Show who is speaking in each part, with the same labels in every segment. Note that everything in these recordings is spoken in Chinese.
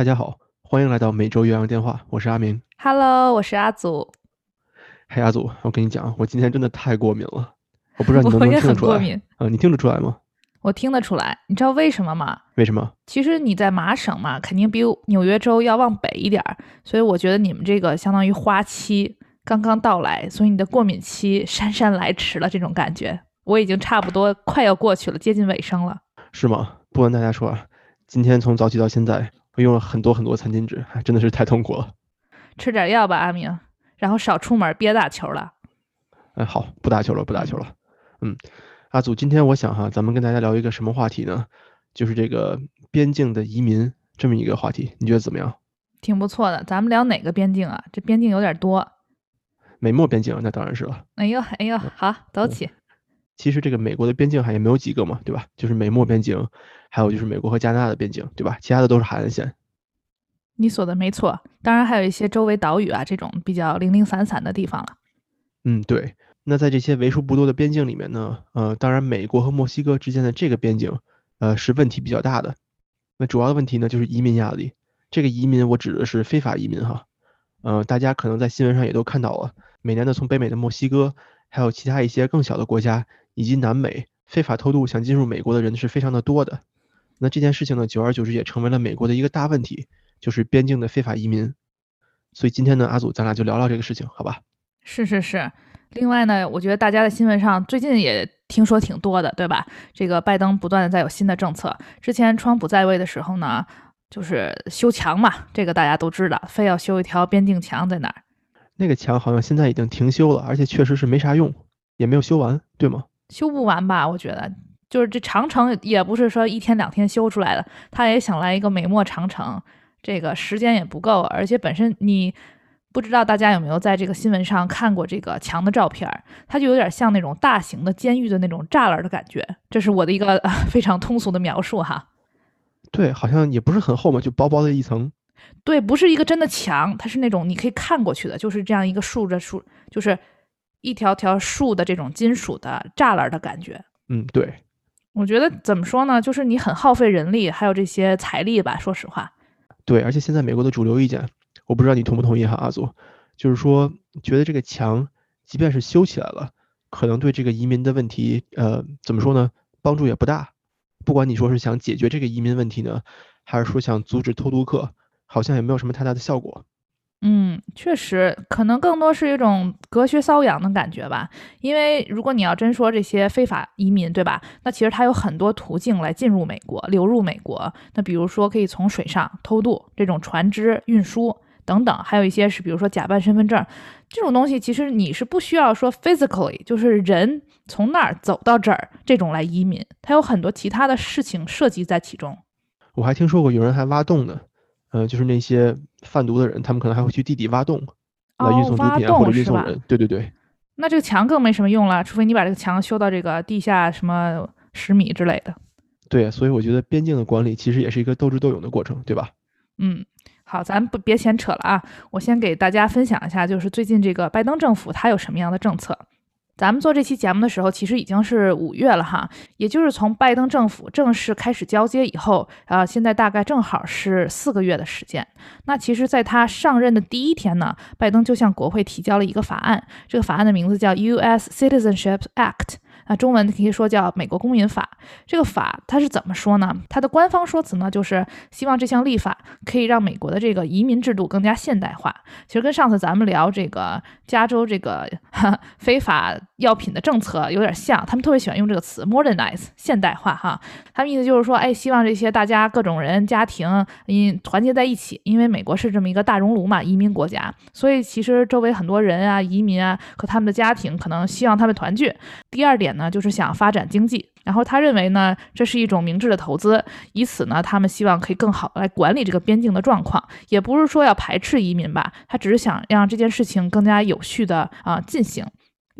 Speaker 1: 大家好，欢迎来到每周岳阳电话，我是阿明。
Speaker 2: Hello，我是阿祖。
Speaker 1: 嘿，阿祖，我跟你讲，我今天真的太过敏了，我不知道你 能不能听得出来。
Speaker 2: 很过敏，
Speaker 1: 啊、你听得出来吗？
Speaker 2: 我听得出来。你知道为什么吗？
Speaker 1: 为什么？
Speaker 2: 其实你在麻省嘛，肯定比纽约州要往北一点儿，所以我觉得你们这个相当于花期刚刚到来，所以你的过敏期姗姗来迟了，这种感觉。我已经差不多快要过去了，接近尾声了。
Speaker 1: 是吗？不瞒大家说啊，今天从早起到现在，我用了很多很多餐巾纸，哎真的是太痛苦了。
Speaker 2: 吃点药吧，阿明，然后少出门，别打球了。
Speaker 1: 哎，好，不打球了，不打球了。嗯，阿祖，今天我想哈，咱们跟大家聊一个什么话题呢？就是这个边境的移民这么一个话题，你觉得怎么样？
Speaker 2: 挺不错的，咱们聊哪个边境啊？这边境有点多。
Speaker 1: 美墨边境，那当然是了。
Speaker 2: 哎呦，哎呦，好，走起。
Speaker 1: 其实这个美国的边境海也没有几个嘛，对吧？就是美墨边境，还有就是美国和加拿大的边境，对吧？其他的都是海岸线。
Speaker 2: 你说的没错，当然还有一些周围岛屿啊，这种比较零零散散的地方了。
Speaker 1: 嗯，对。那在这些为数不多的边境里面呢，呃，当然美国和墨西哥之间的这个边境，呃，是问题比较大的。那主要的问题呢，就是移民压力。这个移民我指的是非法移民哈，呃，大家可能在新闻上也都看到了，每年的从北美的墨西哥，还有其他一些更小的国家，以及南美非法偷渡想进入美国的人是非常的多的。那这件事情呢，久而久之也成为了美国的一个大问题，就是边境的非法移民。所以今天呢，阿祖咱俩就聊聊这个事情，好吧？
Speaker 2: 是是是。另外呢，我觉得大家在新闻上最近也听说挺多的，对吧？这个拜登不断的在有新的政策。之前川普在位的时候呢，就是修墙嘛，这个大家都知道，非要修一条边境墙在那儿。
Speaker 1: 那个墙好像现在已经停修了，而且确实是没啥用，也没有修完，对吗？
Speaker 2: 修不完吧？我觉得，就是这长城也不是说一天两天修出来的，他也想来一个美墨长城，这个时间也不够，而且本身你不知道大家有没有在这个新闻上看过这个墙的照片儿，它就有点像那种大型的监狱的那种栅栏的感觉，这是我的一个、呃、非常通俗的描述哈。
Speaker 1: 对，好像也不是很厚嘛，就薄薄的一层。
Speaker 2: 对，不是一个真的墙，它是那种你可以看过去的，就是这样一个竖着竖，就是一条条竖的这种金属的栅栏的感觉。
Speaker 1: 嗯，对，
Speaker 2: 我觉得怎么说呢，就是你很耗费人力，还有这些财力吧。说实话，
Speaker 1: 对，而且现在美国的主流意见，我不知道你同不同意哈，阿祖，就是说觉得这个墙即便是修起来了，可能对这个移民的问题，呃，怎么说呢，帮助也不大。不管你说是想解决这个移民问题呢，还是说想阻止偷渡客，好像也没有什么太大的效果。
Speaker 2: 嗯，确实，可能更多是一种隔靴搔痒的感觉吧。因为如果你要真说这些非法移民，对吧？那其实它有很多途径来进入美国、流入美国。那比如说可以从水上偷渡，这种船只运输等等，还有一些是比如说假扮身份证这种东西，其实你是不需要说 physically，就是人从那儿走到这儿这种来移民，它有很多其他的事情涉及在其中。
Speaker 1: 我还听说过有人还挖洞呢。呃，就是那些贩毒的人，他们可能还会去地底挖洞来运送毒品啊，或者运送人。对对对。
Speaker 2: 那这个墙更没什么用了，除非你把这个墙修到这个地下什么十米之类的。
Speaker 1: 对，所以我觉得边境的管理其实也是一个斗智斗勇的过程，对吧？
Speaker 2: 嗯，好，咱不别闲扯了啊，我先给大家分享一下，就是最近这个拜登政府它有什么样的政策。咱们做这期节目的时候，其实已经是五月了哈，也就是从拜登政府正式开始交接以后，啊，现在大概正好是四个月的时间。那其实，在他上任的第一天呢，拜登就向国会提交了一个法案，这个法案的名字叫 U.S. Citizenship Act。那中文可以说叫《美国公民法》。这个法它是怎么说呢？它的官方说辞呢，就是希望这项立法可以让美国的这个移民制度更加现代化。其实跟上次咱们聊这个加州这个 非法药品的政策有点像，他们特别喜欢用这个词 “modernize” 现代化哈。他们意思就是说，哎，希望这些大家各种人家庭嗯团结在一起，因为美国是这么一个大熔炉嘛，移民国家，所以其实周围很多人啊，移民啊和他们的家庭可能希望他们团聚。第二点呢，就是想发展经济。然后他认为呢，这是一种明智的投资，以此呢，他们希望可以更好来管理这个边境的状况，也不是说要排斥移民吧，他只是想让这件事情更加有序的啊、进行。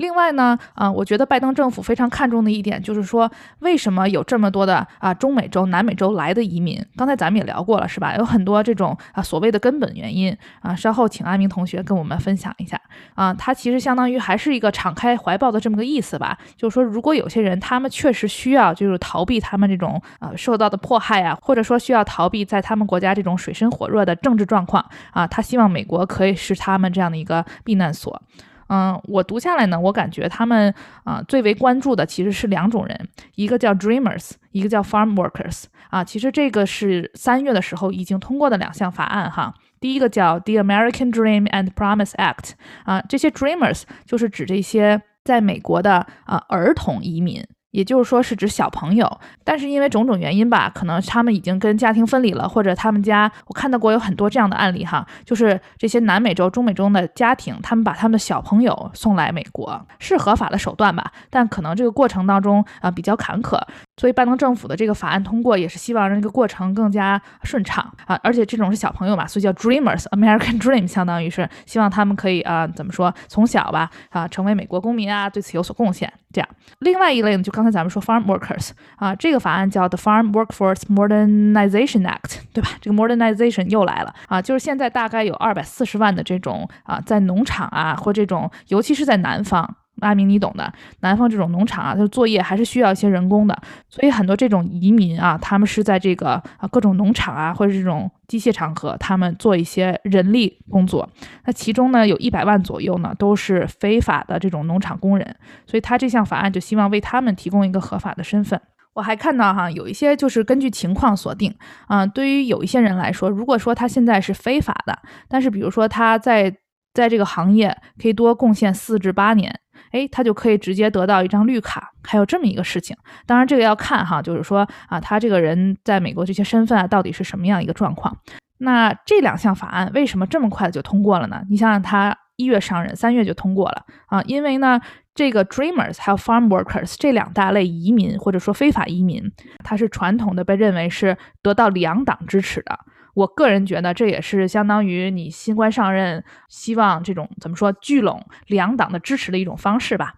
Speaker 2: 另外呢，啊，我觉得拜登政府非常看重的一点就是说，为什么有这么多的啊中美洲、南美洲来的移民？刚才咱们也聊过了，是吧？有很多这种啊所谓的根本原因啊。稍后请阿明同学跟我们分享一下啊。他其实相当于还是一个敞开怀抱的这么个意思吧。就是说，如果有些人他们确实需要就是逃避他们这种呃受到的迫害啊，或者说需要逃避在他们国家这种水深火热的政治状况啊，他希望美国可以是他们这样的一个避难所。嗯，我读下来呢，我感觉他们啊最为关注的其实是两种人，一个叫 Dreamers，一个叫 Farm Workers 啊。其实这个是三月的时候已经通过的两项法案哈。第一个叫 The American Dream and Promise Act 啊，这些 Dreamers 就是指这些在美国的啊儿童移民。也就是说是指小朋友，但是因为种种原因吧，可能他们已经跟家庭分离了，或者他们家我看到过有很多这样的案例哈，就是这些南美洲、中美洲的家庭，他们把他们的小朋友送来美国，是合法的手段吧，但可能这个过程当中啊比较坎坷。所以拜登政府的这个法案通过，也是希望让这个过程更加顺畅啊！而且这种是小朋友嘛，所以叫 Dreamers，American Dream，相当于是希望他们可以啊，怎么说，从小吧啊，成为美国公民啊，对此有所贡献。这样，另外一类呢，就刚才咱们说 Farm Workers 啊，这个法案叫 The Farm Workforce Modernization Act，对吧？这个 Modernization 又来了啊，就是现在大概有二百四十万的这种啊，在农场啊或这种，尤其是在南方。阿明，你懂的。南方这种农场啊，它作业还是需要一些人工的，所以很多这种移民啊，他们是在这个啊各种农场啊，或者这种机械场合，他们做一些人力工作。那其中呢，有一百万左右呢，都是非法的这种农场工人，所以他这项法案就希望为他们提供一个合法的身份。我还看到哈，有一些就是根据情况锁定啊，对于有一些人来说，如果说他现在是非法的，但是比如说他在在这个行业可以多贡献四至八年。哎，他就可以直接得到一张绿卡，还有这么一个事情。当然，这个要看哈，就是说啊，他这个人在美国这些身份啊，到底是什么样一个状况？那这两项法案为什么这么快就通过了呢？你想想，他一月上任，三月就通过了啊，因为呢，这个 Dreamers 还有 Farm Workers 这两大类移民或者说非法移民，它是传统的被认为是得到两党支持的。我个人觉得这也是相当于你新官上任，希望这种怎么说聚拢两党的支持的一种方式吧。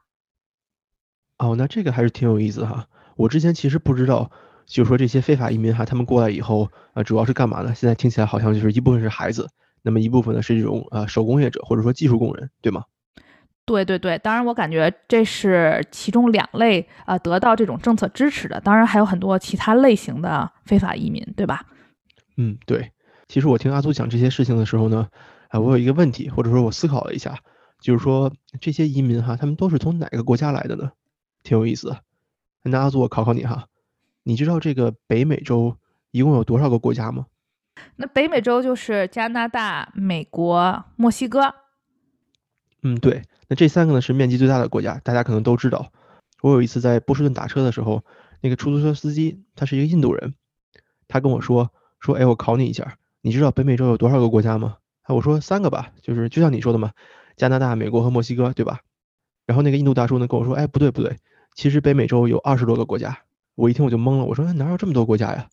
Speaker 1: 哦，那这个还是挺有意思哈。我之前其实不知道，就是说这些非法移民哈，他们过来以后啊，主要是干嘛呢？现在听起来好像就是一部分是孩子，那么一部分呢是这种呃手工业者或者说技术工人，对吗？
Speaker 2: 对对对，当然我感觉这是其中两类呃得到这种政策支持的，当然还有很多其他类型的非法移民，对吧？
Speaker 1: 嗯，对。其实我听阿祖讲这些事情的时候呢，啊，我有一个问题，或者说我思考了一下，就是说这些移民哈，他们都是从哪个国家来的呢？挺有意思。那阿祖，我考考你哈，你知道这个北美洲一共有多少个国家吗？
Speaker 2: 那北美洲就是加拿大、美国、墨西哥。
Speaker 1: 嗯，对。那这三个呢是面积最大的国家，大家可能都知道。我有一次在波士顿打车的时候，那个出租车司机他是一个印度人，他跟我说。说，哎，我考你一下，你知道北美洲有多少个国家吗？啊，我说三个吧，就是就像你说的嘛，加拿大、美国和墨西哥，对吧？然后那个印度大叔呢跟我说，哎，不对不对，其实北美洲有二十多个国家。我一听我就懵了，我说哪有这么多国家呀？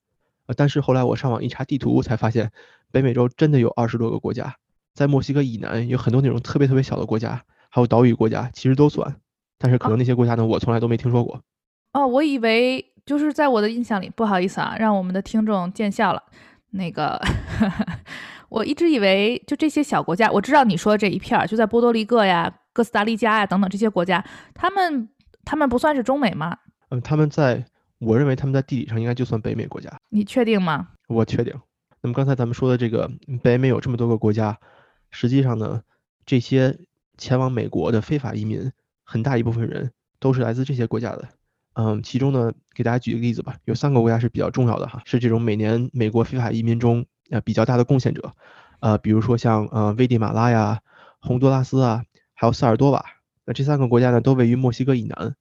Speaker 1: 啊，但是后来我上网一查地图，才发现北美洲真的有二十多个国家，在墨西哥以南有很多那种特别特别小的国家，还有岛屿国家，其实都算。但是可能那些国家呢，我从来都没听说过。
Speaker 2: 哦，我以为。就是在我的印象里，不好意思啊，让我们的听众见笑了。那个，我一直以为就这些小国家，我知道你说这一片儿就在波多黎各呀、哥斯达黎加呀等等这些国家，他们他们不算是中美吗？
Speaker 1: 嗯，他们在我认为他们在地理上应该就算北美国家。
Speaker 2: 你确定吗？
Speaker 1: 我确定。那么刚才咱们说的这个北美有这么多个国家，实际上呢，这些前往美国的非法移民，很大一部分人都是来自这些国家的。嗯，其中呢，给大家举个例子吧，有三个国家是比较重要的哈，是这种每年美国非法移民中呃比较大的贡献者，呃，比如说像呃危地马拉呀、洪都拉斯啊，还有萨尔多瓦，那这三个国家呢都位于墨西哥以南，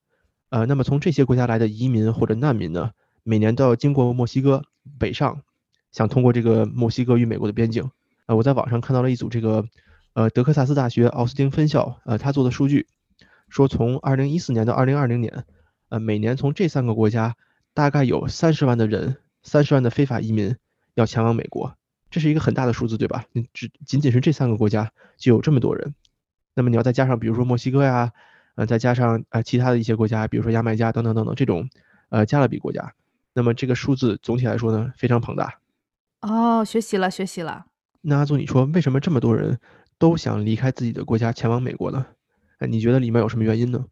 Speaker 1: 呃，那么从这些国家来的移民或者难民呢，每年都要经过墨西哥北上，想通过这个墨西哥与美国的边境。呃，我在网上看到了一组这个呃德克萨斯大学奥斯汀分校呃他做的数据，说从2014年到2020年。呃，每年从这三个国家大概有三十万的人，三十万的非法移民要前往美国，这是一个很大的数字，对吧？你只仅仅是这三个国家就有这么多人，那么你要再加上比如说墨西哥呀，呃，再加上呃其他的一些国家，比如说牙买加等等等等这种呃加勒比国家，那么这个数字总体来说呢非常庞大。
Speaker 2: 哦，学习了，学习了。
Speaker 1: 那阿祖，你说为什么这么多人都想离开自己的国家前往美国呢？哎，你觉得里面有什么原因呢？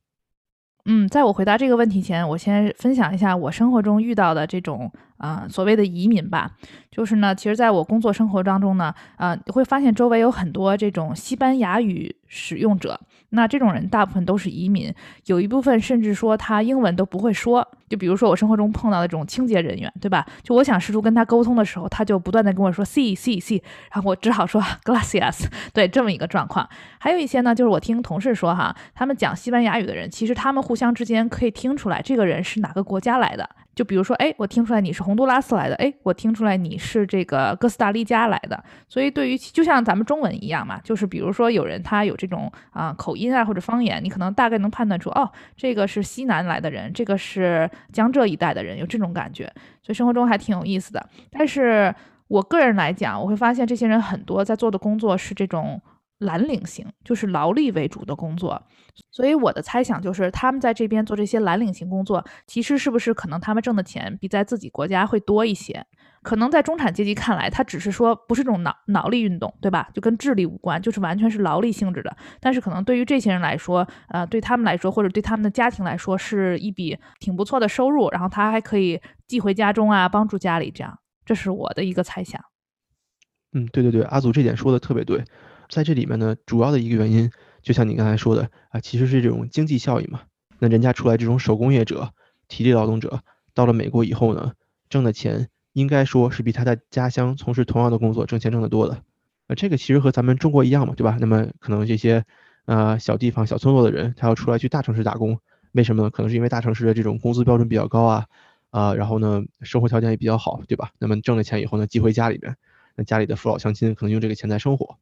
Speaker 2: 嗯，在我回答这个问题前，我先分享一下我生活中遇到的这种啊所谓的移民吧。就是呢，其实在我工作生活当中呢，呃，会发现周围有很多这种西班牙语使用者。那这种人大部分都是移民，有一部分甚至说他英文都不会说。就比如说我生活中碰到的这种清洁人员，对吧？就我想试图跟他沟通的时候，他就不断的跟我说 “see see see”，然后我只好说 “gracias”。对，这么一个状况。还有一些呢，就是我听同事说哈，他们讲西班牙语的人，其实他们互相之间可以听出来这个人是哪个国家来的。就比如说，哎，我听出来你是洪都拉斯来的，哎，我听出来你是这个哥斯达黎加来的。所以对于就像咱们中文一样嘛，就是比如说有人他有这种啊口音啊或者方言，你可能大概能判断出，哦，这个是西南来的人，这个是江浙一带的人，有这种感觉。所以生活中还挺有意思的。但是我个人来讲，我会发现这些人很多在做的工作是这种。蓝领型就是劳力为主的工作，所以我的猜想就是他们在这边做这些蓝领型工作，其实是不是可能他们挣的钱比在自己国家会多一些？可能在中产阶级看来，他只是说不是这种脑脑力运动，对吧？就跟智力无关，就是完全是劳力性质的。但是可能对于这些人来说，呃，对他们来说，或者对他们的家庭来说，是一笔挺不错的收入，然后他还可以寄回家中啊，帮助家里，这样，这是我的一个猜想。
Speaker 1: 嗯，对对对，阿祖这点说的特别对。在这里面呢，主要的一个原因，就像你刚才说的啊，其实是这种经济效益嘛。那人家出来这种手工业者、体力劳动者，到了美国以后呢，挣的钱应该说是比他在家乡从事同样的工作挣钱挣得多的。啊，这个其实和咱们中国一样嘛，对吧？那么可能这些呃小地方、小村落的人，他要出来去大城市打工，为什么呢？可能是因为大城市的这种工资标准比较高啊，啊，然后呢，生活条件也比较好，对吧？那么挣了钱以后呢，寄回家里边，那家里的父老乡亲可能用这个钱在生活。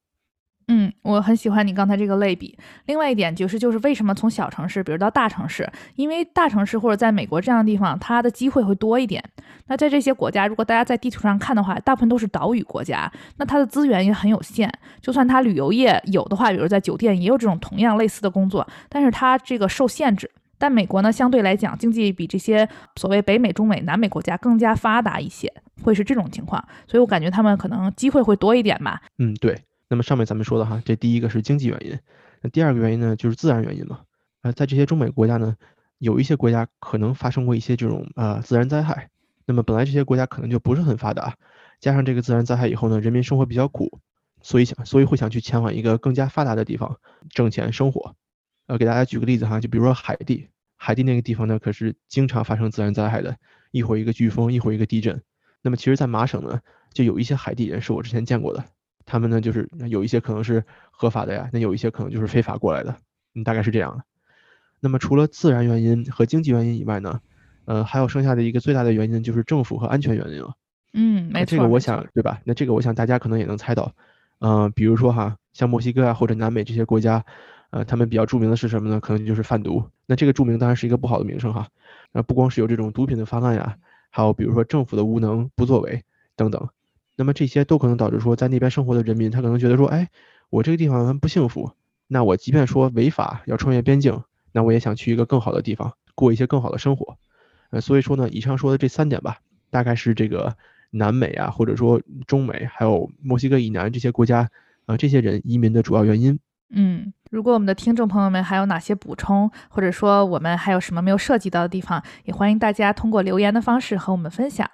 Speaker 2: 嗯，我很喜欢你刚才这个类比。另外一点就是，就是为什么从小城市，比如到大城市，因为大城市或者在美国这样的地方，它的机会会多一点。那在这些国家，如果大家在地图上看的话，大部分都是岛屿国家，那它的资源也很有限。就算它旅游业有的话，比如在酒店也有这种同样类似的工作，但是它这个受限制。但美国呢，相对来讲，经济比这些所谓北美、中美、南美国家更加发达一些，会是这种情况。所以我感觉他们可能机会会多一点吧。
Speaker 1: 嗯，对。那么上面咱们说的哈，这第一个是经济原因，那第二个原因呢就是自然原因嘛。呃，在这些中美国家呢，有一些国家可能发生过一些这种啊自然灾害，那么本来这些国家可能就不是很发达，加上这个自然灾害以后呢，人民生活比较苦，所以想所以会想去前往一个更加发达的地方挣钱生活。呃，给大家举个例子哈，就比如说海地，海地那个地方呢可是经常发生自然灾害的，一会儿一个飓风，一会儿一个地震。那么其实，在麻省呢，就有一些海地人是我之前见过的。他们呢，就是有一些可能是合法的呀，那有一些可能就是非法过来的，嗯，大概是这样的。那么除了自然原因和经济原因以外呢，呃，还有剩下的一个最大的原因就是政府和安全原因了。
Speaker 2: 嗯，没错。
Speaker 1: 这个我想，对吧？那这个我想大家可能也能猜到，嗯，比如说哈，像墨西哥啊或者南美这些国家，呃，他们比较著名的是什么呢？可能就是贩毒。那这个著名当然是一个不好的名声哈。那不光是有这种毒品的泛滥呀，还有比如说政府的无能不作为等等。那么这些都可能导致说，在那边生活的人民，他可能觉得说，哎，我这个地方不幸福，那我即便说违法要穿越边境，那我也想去一个更好的地方过一些更好的生活。呃，所以说呢，以上说的这三点吧，大概是这个南美啊，或者说中美，还有墨西哥以南这些国家，呃，这些人移民的主要原因。
Speaker 2: 嗯，如果我们的听众朋友们还有哪些补充，或者说我们还有什么没有涉及到的地方，也欢迎大家通过留言的方式和我们分享。